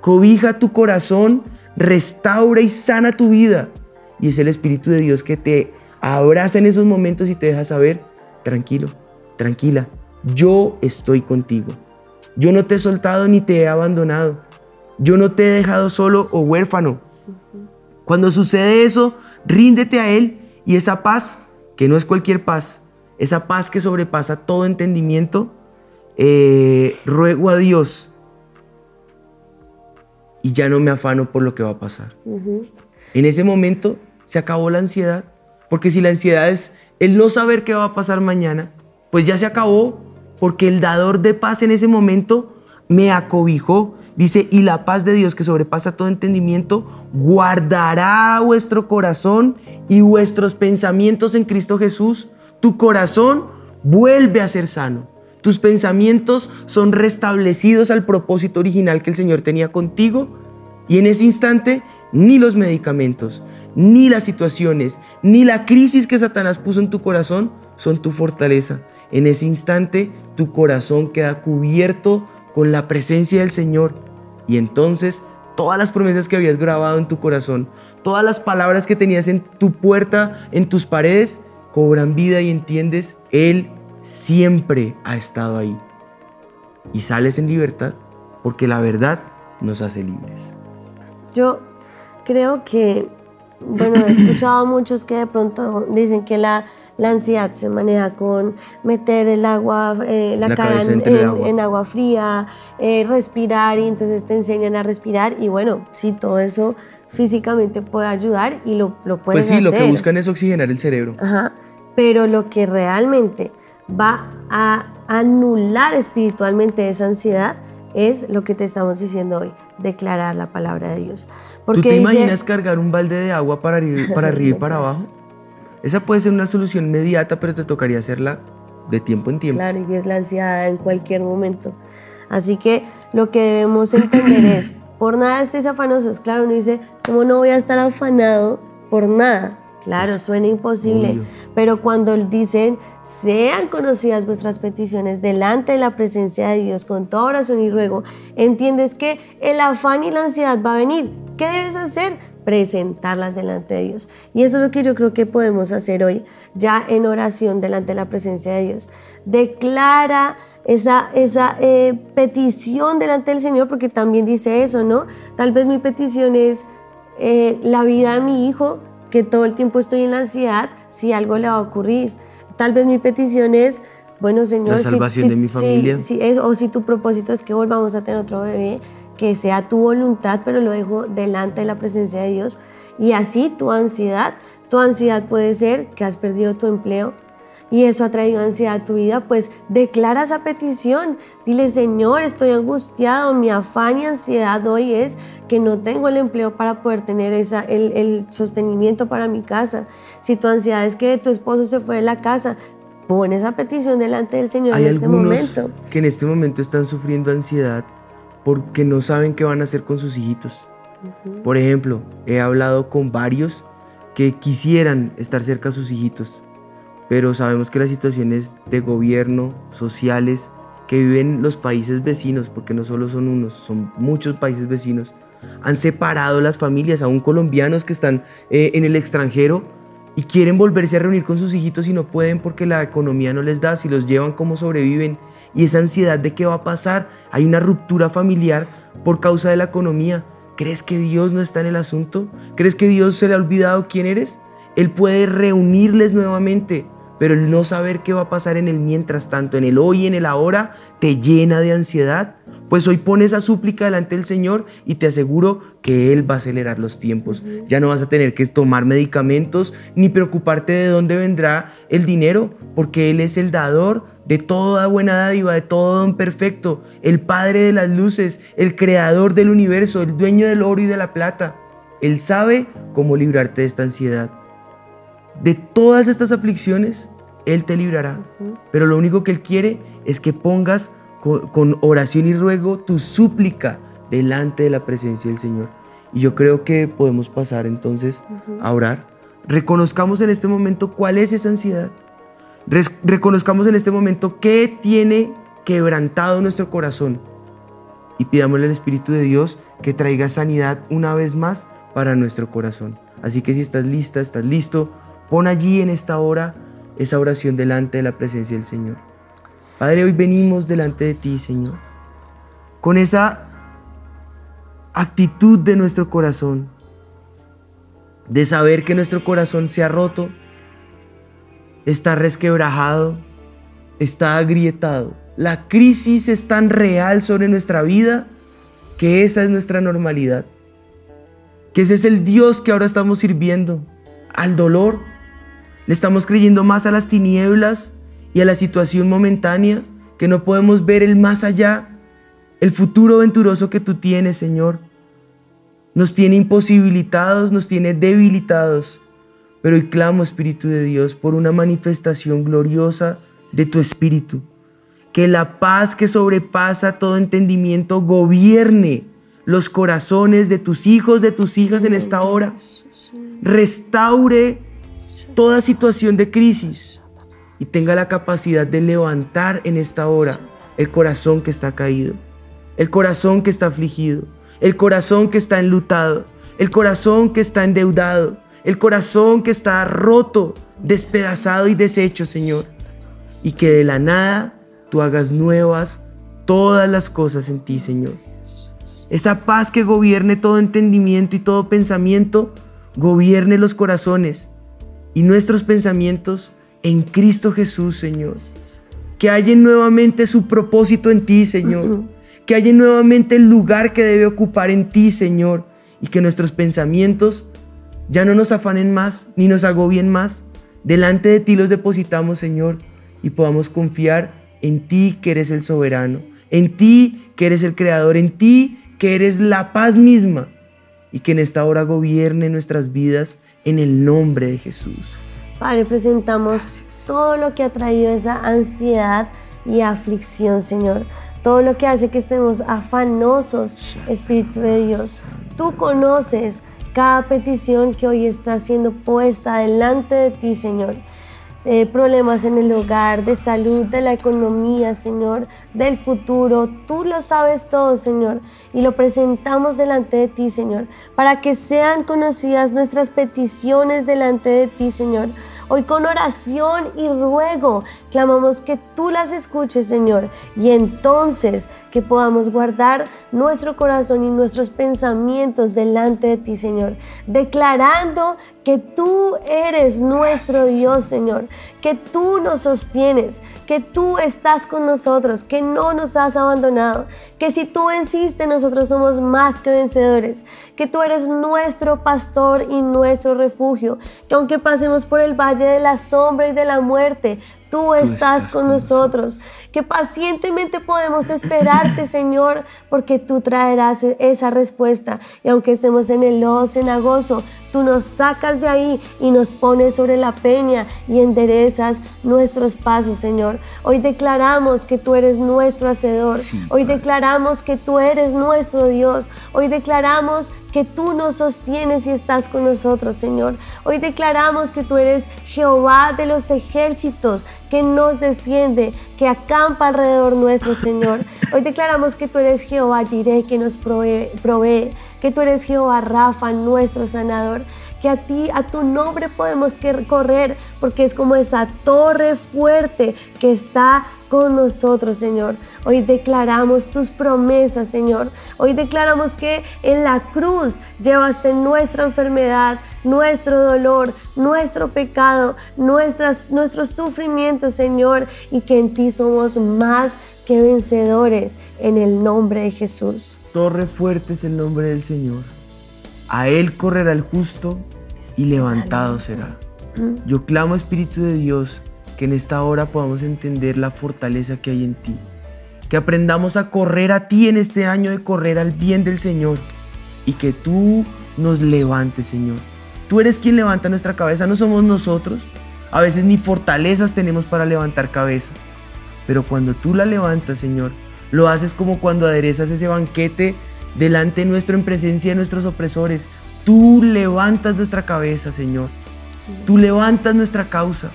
Cobija tu corazón, restaura y sana tu vida. Y es el Espíritu de Dios que te abraza en esos momentos y te deja saber, tranquilo, tranquila, yo estoy contigo. Yo no te he soltado ni te he abandonado. Yo no te he dejado solo o huérfano Cuando sucede eso, ríndete a Él y esa paz, que no es cualquier paz, esa paz que sobrepasa todo entendimiento, eh, ruego a Dios y ya no me afano por lo que va a pasar. En ese momento se acabó la ansiedad, porque si la ansiedad es el no saber qué va a pasar mañana, pues ya se acabó, porque el dador de paz en ese momento me acobijó. Dice, y la paz de Dios que sobrepasa todo entendimiento, guardará vuestro corazón y vuestros pensamientos en Cristo Jesús. Tu corazón vuelve a ser sano. Tus pensamientos son restablecidos al propósito original que el Señor tenía contigo. Y en ese instante, ni los medicamentos, ni las situaciones, ni la crisis que Satanás puso en tu corazón son tu fortaleza. En ese instante, tu corazón queda cubierto con la presencia del Señor. Y entonces, todas las promesas que habías grabado en tu corazón, todas las palabras que tenías en tu puerta, en tus paredes, cobran vida y entiendes, Él siempre ha estado ahí. Y sales en libertad porque la verdad nos hace libres. Yo creo que, bueno, he escuchado a muchos que de pronto dicen que la, la ansiedad se maneja con meter el agua, eh, la, cara en, agua. fría, eh, respirar y entonces te enseñan a respirar y bueno, sí, todo eso físicamente puede ayudar y lo, lo pueden hacer. Pues sí, lo que buscan es oxigenar el cerebro. Ajá, pero lo que realmente va a anular espiritualmente esa ansiedad es lo que te estamos diciendo hoy, declarar la palabra de Dios. Porque ¿Tú te imaginas cargar un balde de agua para arriba, para arriba y para abajo? Esa puede ser una solución inmediata, pero te tocaría hacerla de tiempo en tiempo. Claro, y es la ansiedad en cualquier momento. Así que lo que debemos entender es, por nada estés afanosos. Claro, uno dice, ¿cómo no voy a estar afanado por nada? Claro, pues, suena imposible, pero cuando dicen, sean conocidas vuestras peticiones delante de la presencia de Dios con toda oración y ruego, entiendes que el afán y la ansiedad va a venir. ¿Qué debes hacer? Presentarlas delante de Dios. Y eso es lo que yo creo que podemos hacer hoy, ya en oración delante de la presencia de Dios. Declara esa, esa eh, petición delante del Señor, porque también dice eso, ¿no? Tal vez mi petición es eh, la vida de mi hijo, que todo el tiempo estoy en la ansiedad si algo le va a ocurrir. Tal vez mi petición es, bueno Señor, la salvación de mi familia. Si, es, o si tu propósito es que volvamos a tener otro bebé, que sea tu voluntad, pero lo dejo delante de la presencia de Dios. Y así tu ansiedad, tu ansiedad puede ser que has perdido tu empleo, y eso ha traído ansiedad a tu vida, pues declara esa petición. Dile, Señor, estoy angustiado, mi afán y ansiedad hoy es que no tengo el empleo para poder tener esa, el, sostenimiento para mi casa. Si tu ansiedad es que tu esposo se fue de la casa, pon esa petición delante del Señor en este momento. Que en este momento están sufriendo ansiedad porque no saben qué van a hacer con sus hijitos. Por ejemplo, he hablado con varios que quisieran estar cerca de sus hijitos, pero sabemos que las situaciones de gobierno, sociales, que viven los países vecinos, porque no solo son unos, son muchos países vecinos, han separado las familias, aún colombianos que están eh, en el extranjero y quieren volverse a reunir con sus hijitos y no pueden porque la economía no les da, si los llevan, cómo sobreviven. Y esa ansiedad de qué va a pasar, hay una ruptura familiar por causa de la economía. ¿Crees que Dios no está en el asunto? ¿Crees que Dios se le ha olvidado quién eres? Él puede reunirles nuevamente pero el no saber qué va a pasar en el mientras tanto, en el hoy y en el ahora, te llena de ansiedad. Pues hoy pones esa súplica delante del Señor y te aseguro que Él va a acelerar los tiempos. Ya no vas a tener que tomar medicamentos ni preocuparte de dónde vendrá el dinero, porque Él es el dador de toda buena dádiva, de todo don perfecto, el Padre de las luces, el Creador del universo, el dueño del oro y de la plata. Él sabe cómo librarte de esta ansiedad. De todas estas aflicciones, Él te librará. Pero lo único que Él quiere es que pongas con, oración y ruego tu súplica delante de la presencia del Señor. Y yo creo que podemos pasar entonces a orar. Reconozcamos en este momento cuál es esa ansiedad. reconozcamos en este momento qué tiene quebrantado nuestro corazón. Y pidámosle al Espíritu de Dios que traiga sanidad una vez más para nuestro corazón. Así que si estás lista, estás listo, Pon allí en esta hora esa oración delante de la presencia del Señor. Padre, hoy venimos delante de ti, Señor, con esa actitud de nuestro corazón, de saber que nuestro corazón se ha roto, está resquebrajado, está agrietado. La crisis es tan real sobre nuestra vida que esa es nuestra normalidad. Que ese es el Dios que ahora estamos sirviendo, al dolor. Le estamos creyendo más a las tinieblas y a la situación momentánea que no podemos ver el más allá, el futuro venturoso que tú tienes, Señor. Nos tiene imposibilitados, nos tiene debilitados. Pero hoy clamo, Espíritu de Dios, por una manifestación gloriosa de tu Espíritu. Que la paz que sobrepasa todo entendimiento gobierne los corazones de tus hijos, de tus hijas en esta hora. Restaure toda situación de crisis y tenga la capacidad de levantar en esta hora el corazón que está caído, el corazón que está afligido, el corazón que está enlutado, el corazón que está endeudado, el corazón que está roto, despedazado y deshecho, Señor. Y que de la nada tú hagas nuevas todas las cosas en ti, Señor. Esa paz que gobierne todo entendimiento y todo pensamiento, gobierne los corazones y nuestros pensamientos en Cristo Jesús, Señor. Que haya nuevamente su propósito en ti, Señor. Que haya nuevamente el lugar que debe ocupar en ti, Señor. Y que nuestros pensamientos ya no nos afanen más, ni nos agobien más. Delante de ti los depositamos, Señor, y podamos confiar en ti que eres el soberano, en ti que eres el creador, en ti que eres la paz misma, y que en esta hora gobierne nuestras vidas en el nombre de Jesús. Padre, presentamos todo lo que ha traído esa ansiedad y aflicción, Señor. Todo lo que hace que estemos afanosos, Espíritu de Dios. Tú conoces cada petición que hoy está siendo puesta delante de ti, Señor. Eh, problemas en el hogar, de salud, de la economía, Señor, del futuro. Tú lo sabes todo, Señor, y lo presentamos delante de ti, Señor, para que sean conocidas nuestras peticiones delante de ti, Señor. Hoy con oración y ruego clamamos que tú las escuches, Señor, y entonces que podamos guardar nuestro corazón y nuestros pensamientos delante de ti, Señor, declarando que tú eres nuestro Dios, Señor, que tú nos sostienes, que tú estás con nosotros, que no nos has abandonado, que si tú venciste, nosotros somos más que vencedores, que tú eres nuestro pastor y nuestro refugio, que aunque pasemos por el valle de la sombra y de la muerte, Tú, estás, con, nosotros. Que pacientemente podemos esperarte, Señor, porque tú traerás esa respuesta. Y aunque estemos en el lodo cenagoso, tú nos sacas de ahí y nos pones sobre la peña y enderezas nuestros pasos, Señor. Hoy declaramos que tú eres nuestro hacedor. Hoy declaramos que tú eres nuestro Dios. Hoy declaramos que tú nos sostienes y estás con nosotros, Señor. Hoy declaramos que tú eres Jehová de los ejércitos, que nos defiende, que acampa alrededor nuestro, Señor. Hoy declaramos que tú eres Jehová Jireh, que nos provee, provee, que tú eres Jehová Rafa, nuestro sanador, que a ti, a tu nombre podemos correr, porque es como esa torre fuerte que está con nosotros, Señor. Hoy declaramos tus promesas, Señor. Hoy declaramos que en la cruz llevaste nuestra enfermedad, nuestro dolor, nuestro pecado, nuestras, nuestros sufrimientos, Señor, y que en ti somos más que vencedores en el nombre de Jesús. Torre fuerte es el nombre del Señor. A Él correrá el justo y levantado será. Yo clamo, Espíritu de Dios, que en esta hora podamos entender la fortaleza que hay en ti. Que aprendamos a correr a ti en este año de correr al bien del Señor. Y que tú nos levantes, Señor. Tú eres quien levanta nuestra cabeza, no somos nosotros. A veces ni fortalezas tenemos para levantar cabeza. Pero cuando tú la levantas, Señor, lo haces como cuando aderezas ese banquete delante nuestro en presencia de nuestros opresores. Tú levantas nuestra cabeza, Señor. Tú levantas nuestra causa.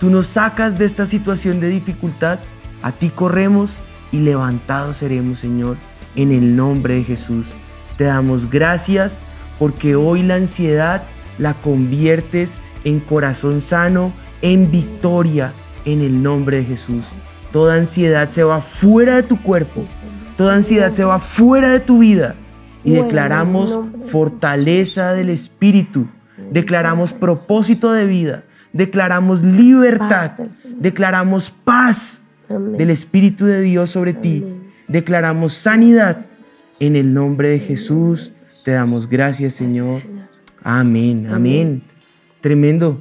Tú nos sacas de esta situación de dificultad, a ti corremos y levantados seremos, Señor, en el nombre de Jesús. Te damos gracias porque hoy la ansiedad la conviertes en corazón sano, en victoria, en el nombre de Jesús. Toda ansiedad se va fuera de tu cuerpo, toda ansiedad se va fuera de tu vida, y declaramos fortaleza del Espíritu, declaramos propósito de vida, declaramos libertad, declaramos paz del Espíritu de Dios sobre ti, declaramos sanidad. En el nombre de Jesús te damos gracias, Señor. Amén, amén. Tremendo.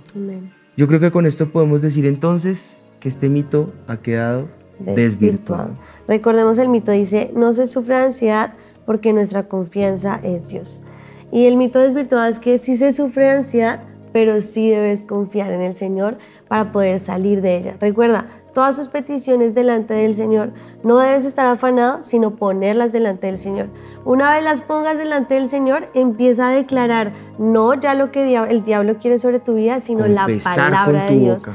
Yo creo que con esto podemos decir entonces que este mito ha quedado desvirtuado. Recordemos el mito dice, no se sufre ansiedad porque nuestra confianza es Dios. Y el mito desvirtuado es que sí se sufre ansiedad, pero sí debes confiar en el Señor para poder salir de ella. Recuerda, todas sus peticiones delante del Señor, no debes estar afanado, sino ponerlas delante del Señor. Una vez las pongas delante del Señor, empieza a declarar no ya lo que el diablo quiere sobre tu vida, sino la palabra de Dios.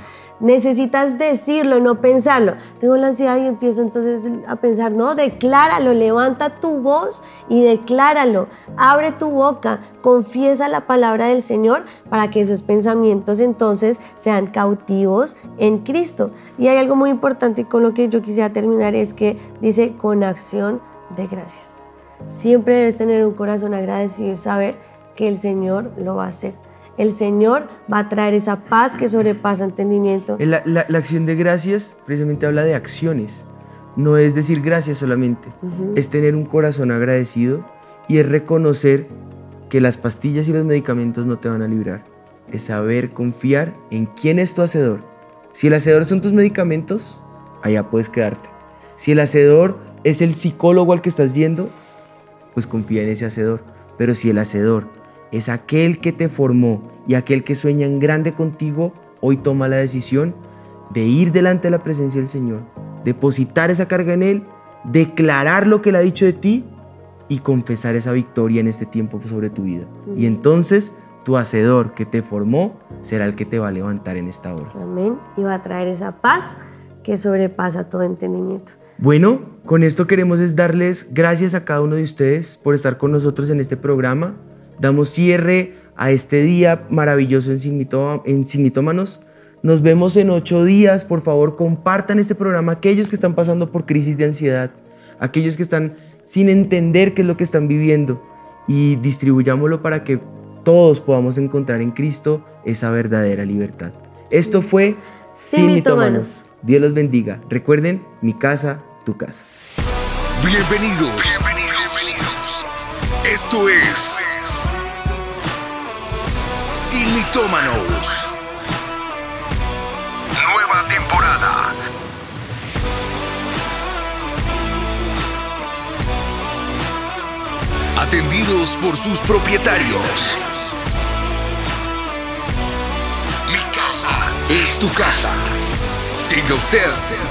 Necesitas decirlo, no pensarlo. Tengo la ansiedad y empiezo entonces a pensar, no, decláralo, levanta tu voz y decláralo. Abre tu boca, confiesa la palabra del Señor para que esos pensamientos entonces sean cautivos en Cristo. Y hay algo muy importante con lo que yo quisiera terminar, es que dice con acción de gracias. Siempre debes tener un corazón agradecido y saber que el Señor lo va a hacer el Señor va a traer esa paz que sobrepasa entendimiento. La, acción de gracias precisamente habla de acciones. No es decir gracias solamente, es tener un corazón agradecido y es reconocer que las pastillas y los medicamentos no te van a librar. Es saber confiar en quién es tu hacedor. Si el hacedor son tus medicamentos, allá puedes quedarte. Si el hacedor es el psicólogo al que estás yendo, pues confía en ese hacedor. Pero si el hacedor es aquel que te formó y aquel que sueña en grande contigo, hoy toma la decisión de ir delante de la presencia del Señor, depositar esa carga en Él, declarar lo que Él ha dicho de ti y confesar esa victoria en este tiempo sobre tu vida. Y entonces tu hacedor que te formó será el que te va a levantar en esta hora. Amén. Y va a traer esa paz que sobrepasa todo entendimiento. Bueno, con esto queremos es darles gracias a cada uno de ustedes por estar con nosotros en este programa. Damos cierre a este día maravilloso en, Signitómanos. Nos vemos en ocho días. Por favor, compartan este programa aquellos que están pasando por crisis de ansiedad, aquellos que están sin entender qué es lo que están viviendo y distribuyámoslo para que todos podamos encontrar en Cristo esa verdadera libertad. Esto fue Sin Mitómanos. Dios los bendiga. Recuerden, mi casa, tu casa. Bienvenidos. Bienvenidos. Esto es mitómanos. Nueva temporada. Atendidos por sus propietarios. Mi casa es tu casa. Siga usted